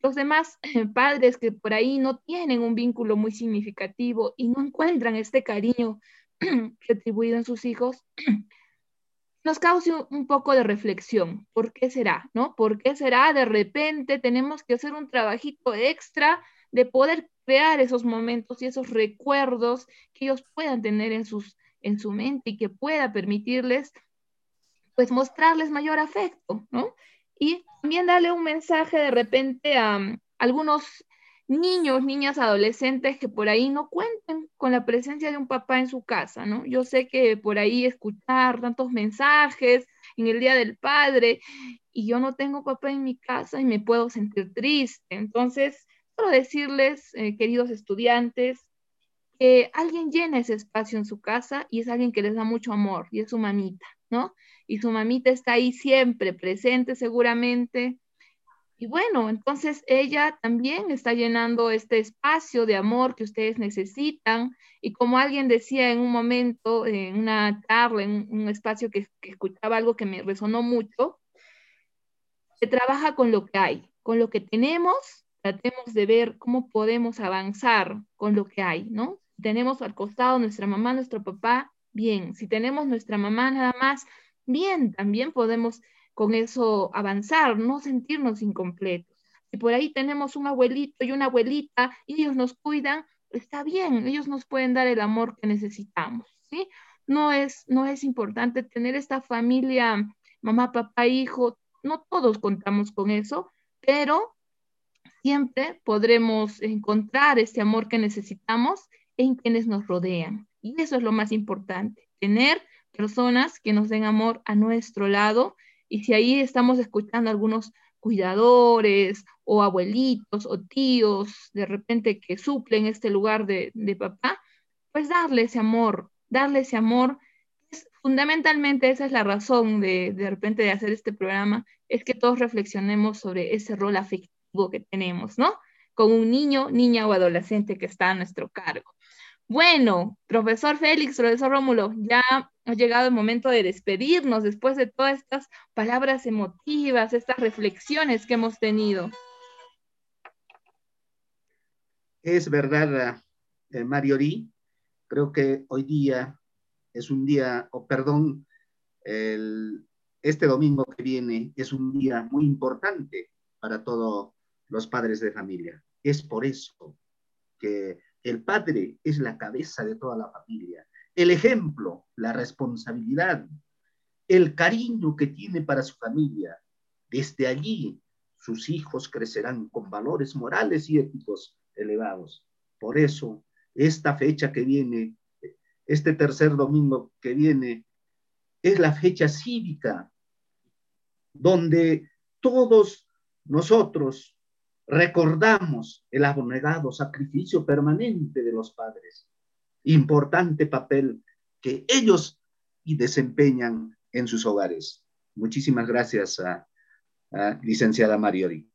los demás padres que por ahí no tienen un vínculo muy significativo y no encuentran este cariño retribuido en sus hijos, nos causa un poco de reflexión. ¿Por qué será? ¿No? ¿Por qué será? De repente tenemos que hacer un trabajito extra de poder crear esos momentos y esos recuerdos que ellos puedan tener en, sus, en su mente y que pueda permitirles pues mostrarles mayor afecto, ¿no? Y también darle un mensaje de repente a um, algunos niños, niñas, adolescentes que por ahí no cuenten con la presencia de un papá en su casa, ¿no? Yo sé que por ahí escuchar tantos mensajes en el Día del Padre y yo no tengo papá en mi casa y me puedo sentir triste. Entonces, quiero decirles, eh, queridos estudiantes, que alguien llena ese espacio en su casa y es alguien que les da mucho amor y es su mamita, ¿no? y su mamita está ahí siempre presente seguramente. Y bueno, entonces ella también está llenando este espacio de amor que ustedes necesitan. Y como alguien decía en un momento, en una charla, en un espacio que, que escuchaba algo que me resonó mucho, se trabaja con lo que hay, con lo que tenemos, tratemos de ver cómo podemos avanzar con lo que hay, ¿no? Tenemos al costado nuestra mamá, nuestro papá, bien. Si tenemos nuestra mamá nada más, bien, también podemos con eso avanzar, no sentirnos incompletos. Si por ahí tenemos un abuelito y una abuelita y ellos nos cuidan, está bien, ellos nos pueden dar el amor que necesitamos, ¿sí? No es, no es importante tener esta familia mamá, papá, hijo, no todos contamos con eso, pero siempre podremos encontrar ese amor que necesitamos en quienes nos rodean. Y eso es lo más importante, tener personas que nos den amor a nuestro lado. Y si ahí estamos escuchando algunos cuidadores o abuelitos o tíos de repente que suplen este lugar de, de papá, pues darle ese amor, darle ese amor. Es, fundamentalmente esa es la razón de, de repente de hacer este programa, es que todos reflexionemos sobre ese rol afectivo que tenemos, ¿no? Con un niño, niña o adolescente que está a nuestro cargo. Bueno, profesor Félix, profesor Rómulo, ya ha llegado el momento de despedirnos después de todas estas palabras emotivas, estas reflexiones que hemos tenido. Es verdad, eh, Mariori, creo que hoy día es un día, o perdón, este domingo que viene es un día muy importante para todos los padres de familia. Es por eso que el padre es la cabeza de toda la familia. El ejemplo, la responsabilidad, el cariño que tiene para su familia. Desde allí sus hijos crecerán con valores morales y éticos elevados. Por eso, esta fecha que viene, este tercer domingo que viene, es la fecha cívica, donde todos nosotros recordamos el abnegado sacrificio permanente de los padres, importante papel que ellos desempeñan en sus hogares. Muchísimas gracias a, a licenciada Mariori.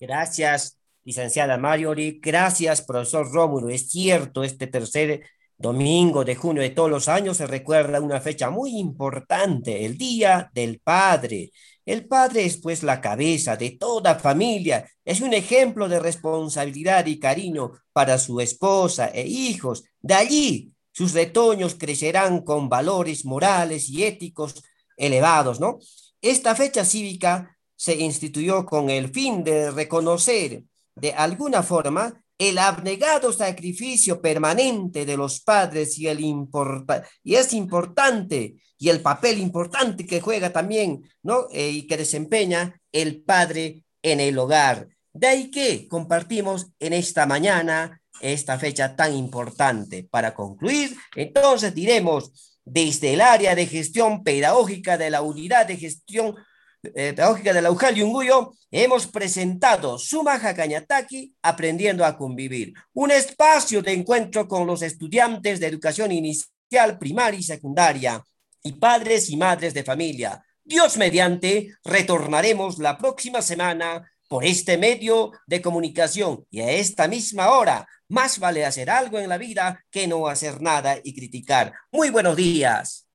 Gracias, licenciada Mariori. Gracias, profesor Rómulo. Es cierto, este tercer domingo de junio de todos los años se recuerda una fecha muy importante, el Día del Padre. El padre es pues la cabeza de toda familia, es un ejemplo de responsabilidad y cariño para su esposa e hijos. De allí sus retoños crecerán con valores morales y éticos elevados, ¿no? Esta fecha cívica se instituyó con el fin de reconocer de alguna forma el abnegado sacrificio permanente de los padres y, el y es importante y el papel importante que juega también, ¿no? Eh, y que desempeña el padre en el hogar. De ahí que compartimos en esta mañana esta fecha tan importante. Para concluir, entonces diremos desde el área de gestión pedagógica de la unidad de gestión eh, pedagógica de la UJAL Yunguyo, hemos presentado Sumaja Cañataki, Aprendiendo a Convivir, un espacio de encuentro con los estudiantes de educación inicial, primaria y secundaria, y padres y madres de familia. Dios mediante, retornaremos la próxima semana por este medio de comunicación y a esta misma hora. Más vale hacer algo en la vida que no hacer nada y criticar. Muy buenos días.